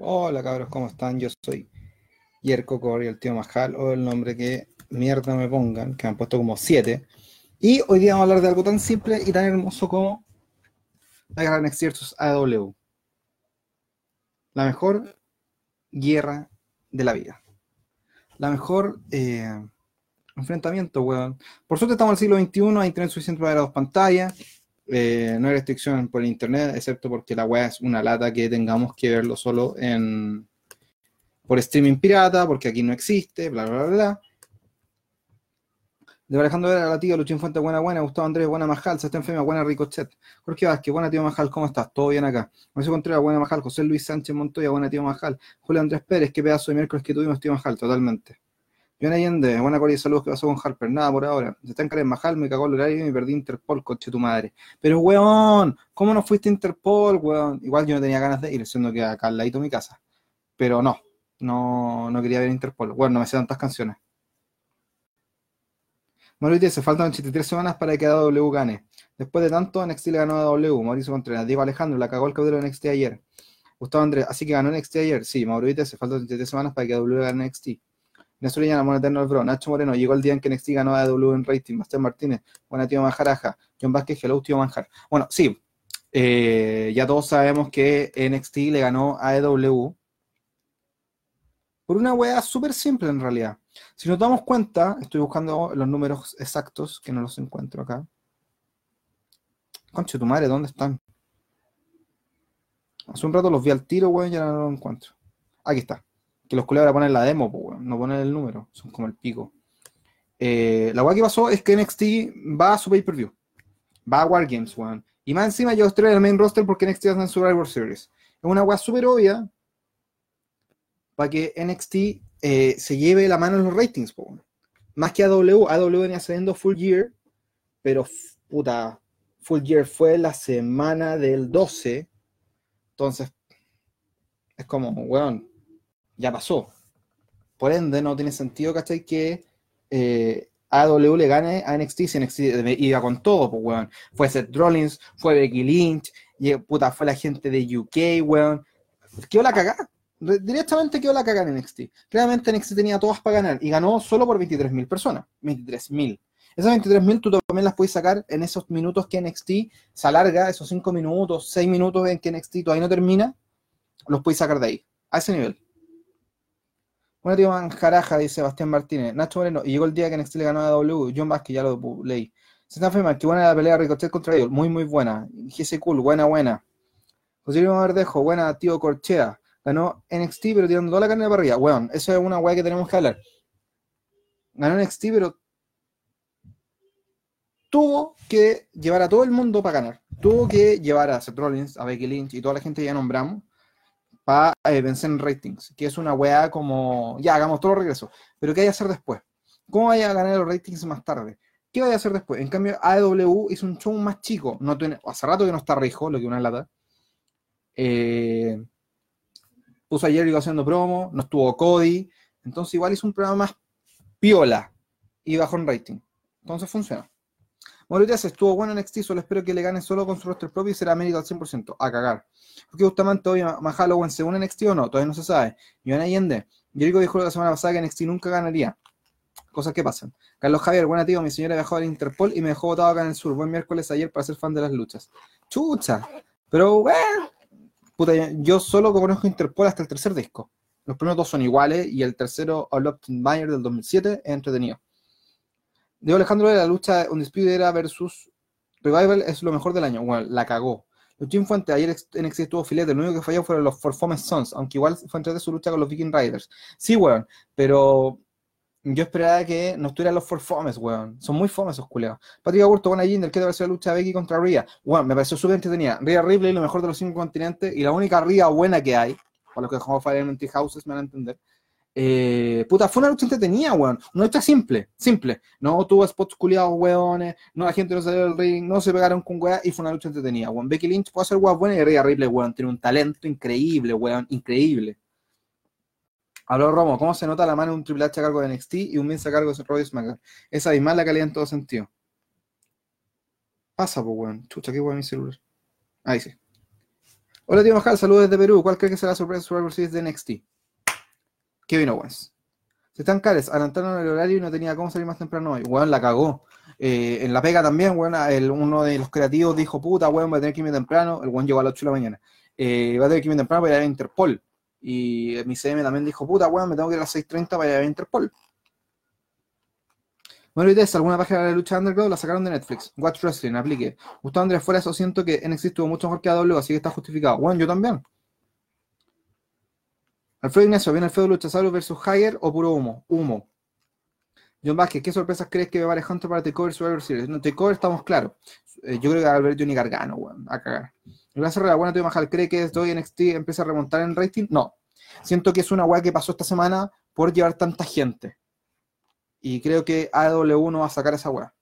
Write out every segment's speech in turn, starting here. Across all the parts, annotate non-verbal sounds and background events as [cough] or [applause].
Hola cabros, ¿cómo están? Yo soy Yerko Corey, el tío Majal, o el nombre que mierda me pongan, que me han puesto como siete. Y hoy día vamos a hablar de algo tan simple y tan hermoso como la guerra vs AW. La mejor guerra de la vida. La mejor eh, enfrentamiento, weón. Por suerte estamos en el siglo XXI, hay internet suficiente para ver dos pantallas. Eh, no hay restricción por internet, excepto porque la web es una lata que tengamos que verlo solo en por streaming pirata, porque aquí no existe, bla, bla, bla, bla. De Alejandro Vera, la tía, Luchín Fuente, buena, buena, Gustavo Andrés, buena Majal, se está enferma, buena Ricochet. Jorge Vázquez, buena tío Majal, ¿cómo estás? ¿Todo bien acá? Mauricio Contreras, buena Majal, José Luis Sánchez Montoya, buena tío Majal. Julio Andrés Pérez, qué pedazo de miércoles que tuvimos, tío Majal, totalmente. John Allende, buena Corea, saludos, ¿qué pasó con Harper? Nada por ahora. Se está en Majal, me cagó el horario y me perdí Interpol, coche tu madre. Pero, weón, ¿cómo no fuiste a Interpol, weón? Igual yo no tenía ganas de ir, siendo que acá al ladito mi casa. Pero no, no, no quería ver Interpol. Bueno, no me sé tantas canciones. Mauricio se faltan 83 semanas para que AW gane. Después de tanto, NXT le ganó a W. Mauricio Contreras, Diego Alejandro, la cagó el cabrero de NXT ayer. Gustavo Andrés, así que ganó NXT ayer. Sí, Mauricio se faltan 83 semanas para que AW gane NXT. Nelson la Amor Eterno Bro, Nacho Moreno, llegó el día en que NXT ganó a W en rating, Master Martínez, buena tío Manjaraja, John Vázquez, hello tío Manjar. Bueno, sí, eh, ya todos sabemos que NXT le ganó a EW por una wea súper simple en realidad. Si nos damos cuenta, estoy buscando los números exactos, que no los encuentro acá. Conche tu madre, ¿dónde están? Hace un rato los vi al tiro, weón, ya no los encuentro. Aquí está que los culebras ponen la demo, pues, no ponen el número, son como el pico. Eh, la weá que pasó es que NXT va a su pay-per-view, va a Wargames, weón. Y más encima yo estoy en el main roster porque NXT está en Survivor Series. Es una weá súper obvia para que NXT eh, se lleve la mano en los ratings, weón. Más que AW, AW venía saliendo Full Year, pero puta, Full Year fue la semana del 12. Entonces, es como, weón, ya pasó. Por ende, no tiene sentido, ¿cachai? Que eh, AW le gane a NXT si NXT iba con todo, pues, weón. Fue Seth Rollins, fue Becky Lynch, y, puta, fue la gente de UK, weón. Quedó la cagada. Directamente quedó la cagada en NXT. Claramente NXT tenía todas para ganar y ganó solo por 23.000 personas. 23.000. Esas 23.000 tú también las puedes sacar en esos minutos que NXT se alarga, esos 5 minutos, 6 minutos en que NXT todavía no termina, los puedes sacar de ahí, a ese nivel. Una tío manjaraja, dice Sebastián Martínez. Nacho Moreno, y llegó el día que NXT le ganó a W. John Vázquez, ya lo leí. Está afirmando que buena la pelea Ricochet contra ellos. Muy, muy buena. GC Cool, buena, buena. José Luis Verdejo, buena, tío Corchea. Ganó NXT, pero tirando toda la carne de parrilla. Weón, eso es una weá que tenemos que hablar. Ganó NXT, pero tuvo que llevar a todo el mundo para ganar. Tuvo que llevar a Seth Rollins, a Becky Lynch y toda la gente que ya nombramos para eh, vencer en ratings, que es una weá como, ya, hagamos todo regreso, pero ¿qué hay que hacer después? ¿Cómo vaya a ganar los ratings más tarde? ¿Qué vaya a hacer después? En cambio, AEW hizo un show más chico, no tiene, hace rato que no está Rijo, lo que una lata. Eh, puso ayer iba haciendo promo, no estuvo Cody, entonces igual hizo un programa más piola y bajó en rating. Entonces funciona. Mauricio estuvo bueno en NXT, solo espero que le gane solo con su roster propio y será mérito al 100%. A cagar. Porque justamente hoy Mahalowen se une NXT o no, todavía no se sabe. Iván Allende, Jericho dijo la semana pasada que NXT nunca ganaría. Cosas que pasan. Carlos Javier, buena tío, mi señora viajó al Interpol y me dejó votado acá en el sur. Buen miércoles ayer para ser fan de las luchas. Chucha. Pero, bueno, puta, yo solo conozco Interpol hasta el tercer disco. Los primeros dos son iguales y el tercero, All Up Mayer del 2007, es entretenido. Diego Alejandro de la lucha Undisputed Era versus Revival es lo mejor del año. Bueno, la cagó. Luchín Fuente, ayer NXT estuvo filete, lo único que falló fueron los Performance Sons, aunque igual fue entre de su lucha con los Viking Riders. Sí, weón, pero yo esperaba que no estuvieran los Performance, weón. Son muy fomes esos culeados. Patrick Augusto, buena Jinder, ¿qué te pareció la lucha de Becky contra Rhea? Weón, me pareció súper entretenida. Rhea Ripley, lo mejor de los cinco continentes, y la única Rhea buena que hay, para los que jugamos Fire Empty Houses me van a entender, eh, puta, fue una lucha entretenida, weón. Una lucha simple, simple. No tuvo spots culiados, weones. No, la gente no salió del ring, no se pegaron con weá y fue una lucha entretenida, weón. Becky Lynch puede hacer weá buena y Rhea Ripley, weón. Tiene un talento increíble, weón. Increíble. Habló Romo, ¿cómo se nota la mano de un Triple H a cargo de NXT y un Vince a cargo de Royce SmackDown? Esa abismal la calidad en todo sentido. Pasa, pues, weón. Chucha, qué weón mi celular. Ahí sí. Hola, tío Majal, saludos desde Perú. ¿Cuál cree que será la sorpresa Survivor Series de NXT? Kevin Owens. Están cares, adelantaron el horario y no tenía cómo salir más temprano hoy. Weón, la cagó. Eh, en la pega también, weón, el, uno de los creativos dijo, puta, weón, va a tener que irme temprano. El weón llegó a las 8 de la mañana. Eh, va a tener que irme temprano para ir a Interpol. Y mi CM también dijo, puta, weón, me tengo que ir a las 6.30 para ir a Interpol. Bueno, y alguna página de la lucha underground la sacaron de Netflix. Watch Wrestling, aplique. Gustavo Andrés fuera eso, siento que NXT estuvo mucho mejor que AW, así que está justificado. Bueno, yo también. Alfredo Ignacio, ¿viene Alfredo Luchasaurus versus Hager o puro humo? Humo. John Vázquez, ¿qué sorpresas crees que va a Hunter para Takeover Survivor Series? No, Takeover estamos claros. Eh, yo creo que va a haber Johnny weón, a cagar. Gracias a la buena, tío Majal, ¿cree que esto NXT empieza a remontar en rating? No. Siento que es una weá que pasó esta semana por llevar tanta gente. Y creo que AW no va a sacar esa weá.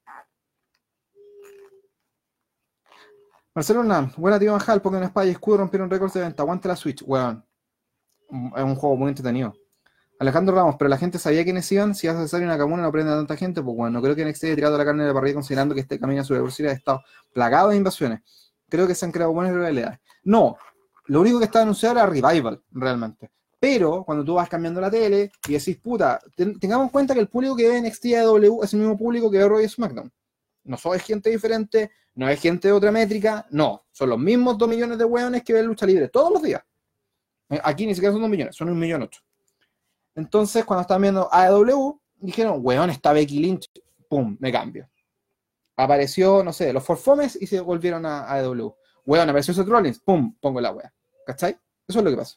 Marcelo Hernán, buena tío Majal, Pokémon Espada y Escudo rompieron récords de venta. Aguante la Switch, weón. Es un juego muy entretenido. Alejandro Ramos, pero la gente sabía quiénes iban. Si hace necesario una camuna no prende a tanta gente, pues bueno, no creo que NXT haya tirado la carne de la parrilla considerando que este camino a su velocidad ha estado plagado de invasiones. Creo que se han creado buenas realidades. No, lo único que está anunciado era Revival, realmente. Pero cuando tú vas cambiando la tele y decís, puta, tengamos en cuenta que el público que ve NXT W es el mismo público que ve Roy SmackDown. No soy gente diferente, no es gente de otra métrica, no. Son los mismos dos millones de hueones que ven lucha libre todos los días. Eh, aquí ni siquiera son dos millones, son un millón ocho. Entonces, cuando estaban viendo AEW, dijeron, weón, está Becky Lynch, pum, me cambio. Apareció, no sé, los Forfomes y se volvieron a AEW. Weón, apareció Seth Rollins, pum, pongo la wea. ¿Cachai? Eso es lo que pasa.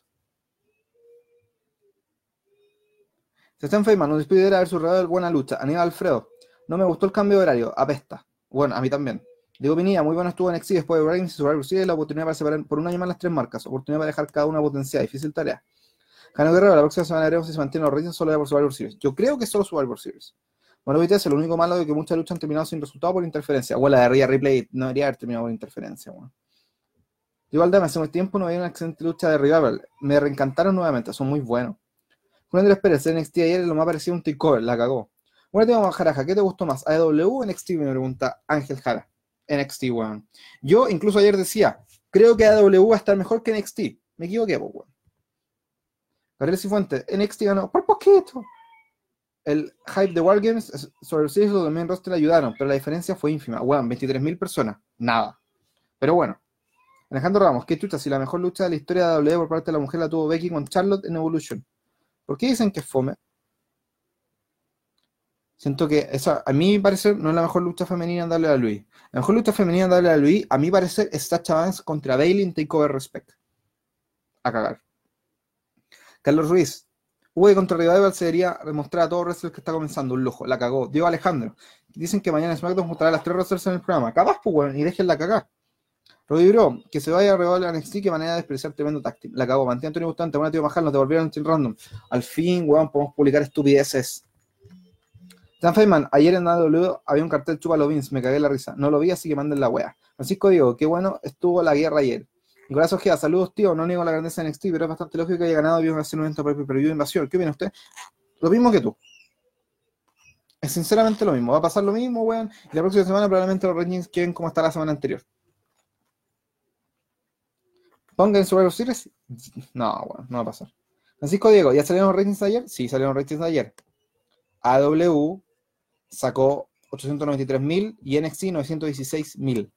Se está enfermando, nos despide de haber su buena lucha. Aníbal Alfredo, no me gustó el cambio de horario, apesta. Bueno, a mí también. Diego Pinilla, muy bueno estuvo en NXT después de Reigns y Survivor Series, la oportunidad para separar por un año más las tres marcas, oportunidad para dejar cada una potencial, difícil tarea. Jano Guerrero, la próxima semana veremos si se mantiene los ratings solo por Survivor Series. Yo creo que solo Survivor Series. Bueno, es lo único malo de que muchas luchas han terminado sin resultado por interferencia. Bueno, la de Rhea Ripley no debería haber terminado por interferencia, bueno. Igual, dame, hace un tiempo no había una excelente lucha de Revival. Me reencantaron nuevamente, son muy buenos. Juan Andrés Pérez, NXT ayer lo más parecido un takeover, la cagó. Bueno, te vamos a Jaraja, ¿qué te gustó más? ¿AEW o NXT? Me pregunta Ángel Jara. NXT, weón. Yo incluso ayer decía, creo que AW va a estar mejor que NXT. Me equivoqué, weón. Gabriel Cifuentes, NXT ganó por poquito. El hype de Wargames sobre el de main roster ayudaron, pero la diferencia fue ínfima. Weón, 23.000 personas. Nada. Pero bueno. Alejandro Ramos, qué chucha, si la mejor lucha de la historia de AW por parte de la mujer la tuvo Becky con Charlotte en Evolution. ¿Por qué dicen que es fome? Siento que esa, a mí parecer, no es la mejor lucha femenina en darle a Luis. La mejor lucha femenina en darle a Luis, a mi parecer, es Sacha contra Bailey en Takeover Respect. A cagar. Carlos Ruiz. V contra Revival sería demostrar a todos los wrestlers que está comenzando un lujo. La cagó. Diego Alejandro. Dicen que mañana SmackDown mostrará las tres wrestlers en el programa. Capaz, pues, bueno, y déjenla cagar. Roddy Bro, que se vaya a Revival a NXT, que manera de despreciar tremendo táctil. La cagó. Mantiene Antonio Bustante. Bueno, tío Majal, nos devolvieron en random. Al fin, weón, podemos publicar estupideces. Dan Feynman, ayer en AW había un cartel Chupa Vince, me cagué la risa. No lo vi, así que manden la wea. Francisco Diego, qué bueno estuvo la guerra ayer. Nicolás Ojeda, saludos tío, no niego la grandeza de NXT, pero es bastante lógico que haya ganado bien hacer un evento previo de invasión. ¿Qué viene usted? Lo mismo que tú. Es sinceramente lo mismo. Va a pasar lo mismo, weón. Y la próxima semana probablemente los ratings queden como está la semana anterior. Pongan Survivor Series. No, weón, no va a pasar. Francisco Diego, ¿ya salieron los ratings ayer? Sí, salieron los ratings ayer. AW sacó 893.000 y NXT 916.000.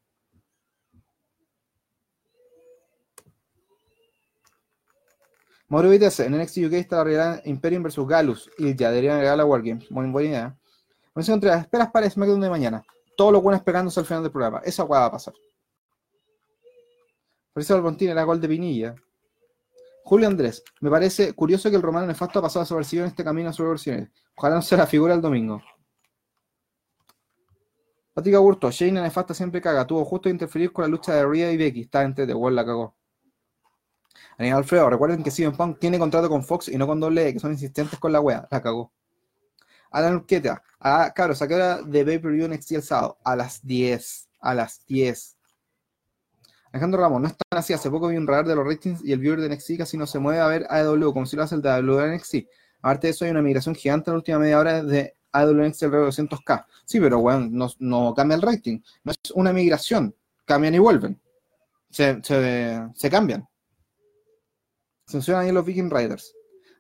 Mauro Vitesse, en NXT UK está la realidad Imperium versus Galus y ya deberían agregar la Wargames. Muy buena idea. Bueno, entre las esperas para SmackDown de mañana. Todos los buenos pegándose al final del programa. Esa hueá va a pasar. Patricio Albontín era gol de Pinilla. Julio Andrés, me parece curioso que el romano nefasto ha pasado desapercibido en este camino a sus versiones. Ojalá no sea la figura el domingo. Patrick Augusto, Shane Nefasta siempre caga. Tuvo justo interferir con la lucha de Rhea y Becky. Está entre de la cagó. Aníbal Alfredo, recuerden que CM Punk tiene contrato con Fox y no con doble que son insistentes con la wea. La cagó. Alan Urqueta, ah, claro, saqué hora de Pay Per View NXT el sábado. A las 10. A las 10. Alejandro Ramos, no están así. Hace poco vi un radar de los ratings y el viewer de NXT casi no se mueve a ver AEW como si lo hace el de NXT. Aparte de eso, hay una migración gigante en la última media hora desde AWX el 200K. Sí, pero bueno, no, cambia el rating. No es una migración. Cambian y vuelven. Se, cambian. Funcionan ahí los Viking Riders.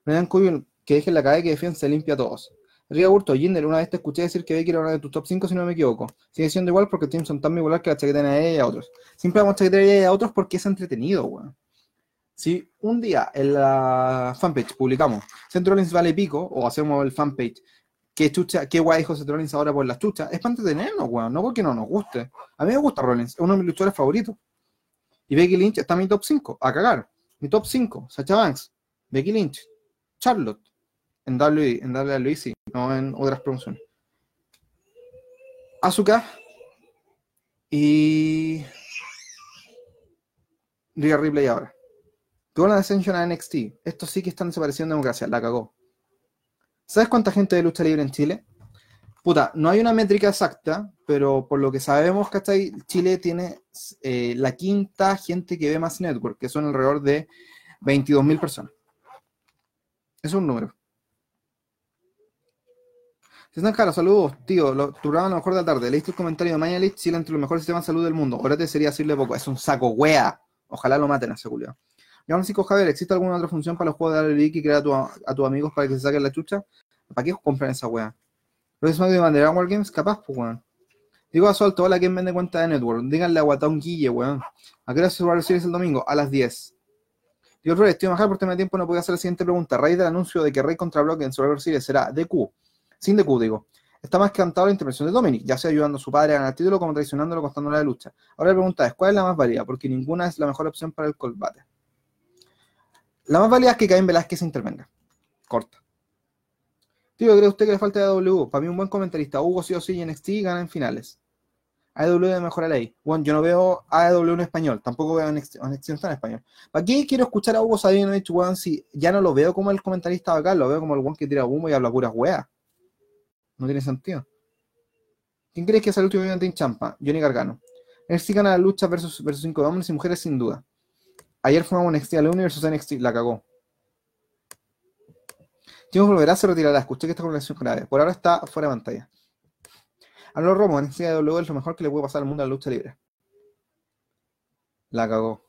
Brendan Cubill, que deje la calle que defiende, se limpia a todos. Riga Burto, Jinder, una vez te escuché decir que Becky era una de tus top 5 si no me equivoco. Sigue siendo igual porque Teams son tan igual que la chaqueta a ella y a otros. Siempre vamos a chaquetear a ella y a otros porque es entretenido, weón. Si un día en la fanpage publicamos Rollins vale pico, o hacemos el fanpage, qué chucha, qué guay Seth Rollins ahora por las chuchas, es para entretenernos, weón, no porque no nos guste. A mí me gusta Rollins, es uno de mis luchadores favoritos. Y Becky Lynch está en mi top 5, a cagar. Mi top 5, Sacha Banks, Becky Lynch, Charlotte, en WWE, en WWE sí, no en otras promociones. Asuka y Rhea Ripley ahora. Tuvo la Ascension a NXT. Esto sí que están desapareciendo en democracia. La cagó. ¿Sabes cuánta gente de lucha libre en Chile? Puta, no hay una métrica exacta, pero por lo que sabemos, ¿cachai? Chile tiene eh, la quinta gente que ve más network, que son alrededor de 22.000 personas. Es un número. Si están caros, saludos, tío. Lo, tu programa lo mejor de la tarde. Leíste el comentario de Mañalich, Chile entre los mejores sistemas de salud del mundo. Ahora te sería decirle poco. Es un saco wea. Ojalá lo maten a culiao. Y Francisco Javier, ¿existe alguna otra función para los juegos de WWE que crear a, tus amigos para que se saquen la chucha? ¿Para qué compran esa wea? ¿Lo es de bandera War Games? Capaz, pues weón. Digo a Sol, hola, ¿quién vende cuenta de Network? Díganle a Guatón Guille, weón. ¿A qué hora se va a recibir el domingo? A las 10. Digo, Rey, estoy majal por tener tiempo, no podía hacer la siguiente pregunta. Raíz del anuncio de que Rey contra Block en Survivor Series será DQ sin DQ, digo. Está más cantado la intervención de Dominic, ya sea ayudando a su padre a ganar título como traicionándolo costándole la lucha. Ahora la pregunta es, ¿cuál es la más válida? Porque ninguna es la mejor opción para el combate. La más válida es que Caín Velázquez intervenga. Corta. Tío, ¿cree usted que le falta a AW? Para mí un buen comentarista. Hugo sí o sí en NXT gana en finales. AW de mejor ley. Bueno, yo no veo AW en español, tampoco veo NXT, en español. ¿Para qué quiero escuchar a Hugo Sabinovich, weón, si ya no lo veo como el comentarista acá, lo veo como el weón que tira humo y habla puras weas? No tiene sentido. ¿Quién crees que es el último evento en Champa? Johnny Gargano. NXT gana la lucha versus, versus hombres y mujeres sin duda. Ayer fue un NXT al versus NXT, la cagó. Jimmy volverá, se retirará. Escuché que está con lesión grave. Por ahora está fuera de pantalla. Habló Romo, NXT de W es lo mejor que le puede pasar al mundo de la lucha libre. La cagó.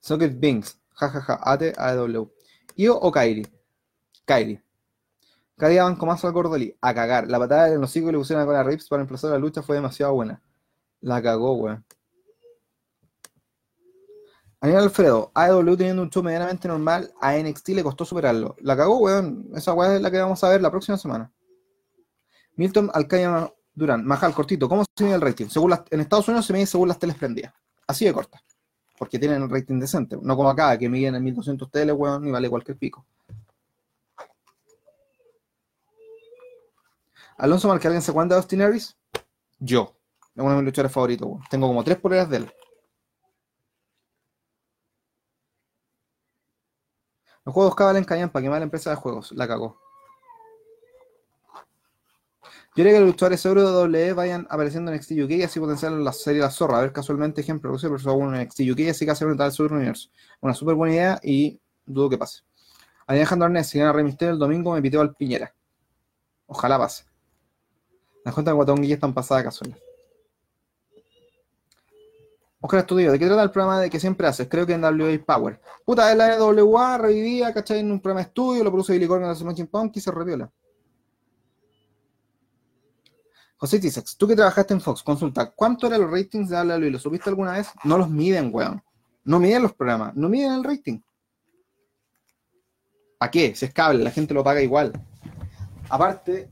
Socket Binks. Jajaja. Ja, AT AW. Io o Kairi. Kairi. Cada día van con más al Gordoli. A cagar. La patada en los hocico que le pusieron con la Rips para emplazar la lucha fue demasiado buena. La cagó, weón. Daniel Alfredo, AEW teniendo un show medianamente normal, a NXT le costó superarlo. La cagó, weón. Esa weón es la que vamos a ver la próxima semana. Milton Alcaya Durán, Majal, cortito. ¿Cómo se mide el rating? Según en Estados Unidos se mide según las teles prendidas. Así de corta. Porque tienen un rating decente. No como acá, que miden en 1200 teles, weón, y vale cualquier pico. Alonso Marque, ¿alguien se acuerda de Austin Aries? Yo. Es uno de mis luchadores favoritos. Tengo como tres poleras de él. Los juegos cabalen callan para quemar la empresa de juegos. La cagó. Yo creo que los luchadores euro de WWE vayan apareciendo en NXT UK y así potenciar la serie La Zorra. A ver, casualmente, ejemplo, Rusia versus uno en NXT UK, así que hace un tal Super Universo. Una súper buena idea y dudo que pase. Alejandro Arnés, si gana Rey Mysterio el domingo, me piteo al Piñera. Ojalá pase. Las cuentas de Guatón Guille están pasadas casuales. Oscar Estudio, ¿de qué trata el programa de que siempre haces? Creo que en WA Power. Puta, es la NWA, revivía, ¿cachai? En un programa de estudio, lo produce Billy Corgan la Smashing Punk y se reviola. José Tisex, tú que trabajaste en Fox, consulta, ¿cuánto eran los ratings de WWE? ¿Lo subiste alguna vez? No los miden, weón. No miden los programas, no miden el rating. ¿Para qué? Si es cable, la gente lo paga igual. Aparte,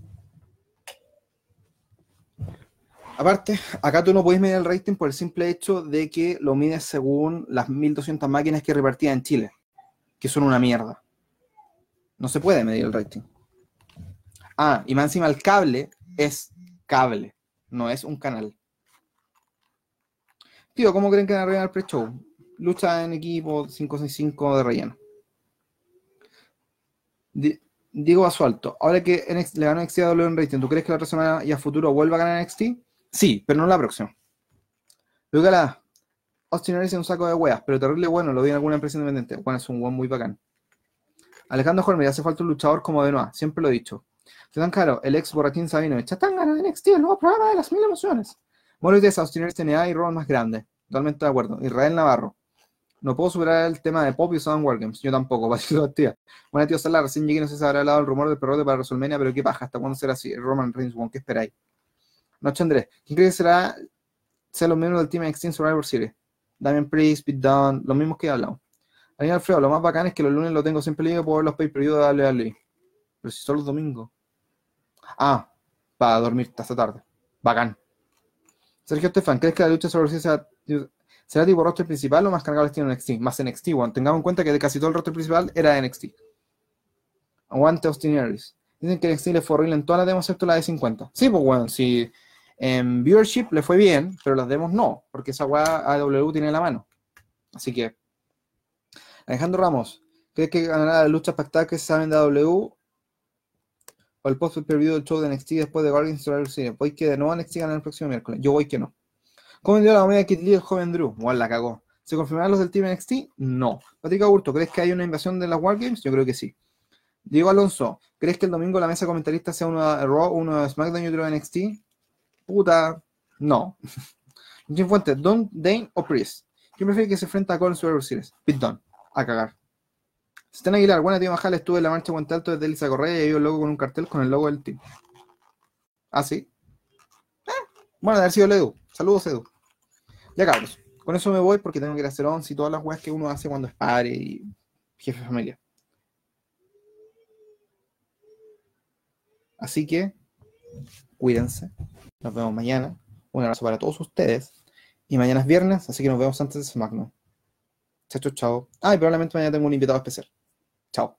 Aparte, acá tú no puedes medir el rating por el simple hecho de que lo mides según las 1200 máquinas que repartía en Chile, que son una mierda. No se puede medir el rating. Ah, y más encima el cable es cable, no es un canal. Tío, ¿cómo creen que van a rellenar el pre-show? Lucha en equipo 565 de relleno. Diego Basualto, ahora que le ganó NXT a en rating, ¿tú crees que la semana y a futuro vuelva a ganar NXT? Sí, pero no la próxima. Luego la Austin Aries es un saco de weas, pero terrible bueno, lo vi en alguna empresa independiente. Bueno, es un buen muy bacán. Alejandro Jorge, hace falta un luchador como Benoit, siempre lo he dicho. tan caro, el ex borrachín Sabino, Chatanga de NXT, el nuevo programa de las mil emociones. Moritz de Austin Aries TNA y rol más grande. Totalmente de acuerdo. Israel Navarro. No puedo superar el tema de Pop y Sound Wargames. Yo tampoco, [laughs] Patito Tía. Bueno, tío Salar, recién llegué, no sé si habrá hablado el rumor del perrote para WrestleMania, pero qué paja, ¿hasta cuándo será así? Roman Reigns, ¿qué esperáis? Noche Andrés, ¿quién cree que será sea los miembros del Team NXT Survivor Series? Damien Priest, Pete Dunne, los mismos que he hablado. Daniel Alfredo, lo más bacán es que los lunes lo tengo siempre libre por los pay-per-view de WWE. Pero si son los domingos. Ah, para dormir hasta tarde. Bacán. Sergio Estefan, ¿crees que la lucha sobre será, será tipo roster principal o más cargado estilo NXT? Más NXT, One. Tengamos en cuenta que de casi todo el roster principal era NXT. Aguante Austin Aries. Dicen que NXT le fue horrible en todas las demos excepto la de 50. Sí, pues bueno, si en viewership le fue bien, pero las demos no, porque esa weá AW tiene en la mano. Así que. Alejandro Ramos, ¿crees que ganará la lucha pactada que se saben de AW o el post preview del show de NXT después de Guardians Survivor Series. Voy que de nuevo NXT gana el próximo miércoles. Yo voy que no. ¿Cómo vendió la comida de Kid Lee el joven Drew? La cagó. ¿Se confirmarán los del Team NXT? No. Patrick Augusto, ¿crees que hay una invasión de las Wargames? Yo creo que sí. Diego Alonso, ¿crees que el domingo la mesa comentarista sea uno Raw, uno de SmackDown y otro de NXT? Puta, no. [laughs] Jim Fuentes, Don, Dane o Priest. ¿Quién prefiere que se enfrenta a Colin Survivor Series? Pit Don. A cagar. Están Aguilar, buena tío Majal, estuve en la marcha Puente Alto desde Elisa Correa y vi un logo con un cartel con el logo del team. ¿Ah, sí? Eh, bueno, de haber sido el Edu. Saludos, Edu. Ya cabros. Con eso me voy porque tengo que ir a hacer once y todas las weas que uno hace cuando es padre y jefe de familia. Así que, cuídense. Nos vemos mañana. Un abrazo para todos ustedes. Y mañana es viernes, así que nos vemos antes de SmackDown. Chao, chao, chao. Ah, y probablemente mañana tengo un invitado especial. Chao.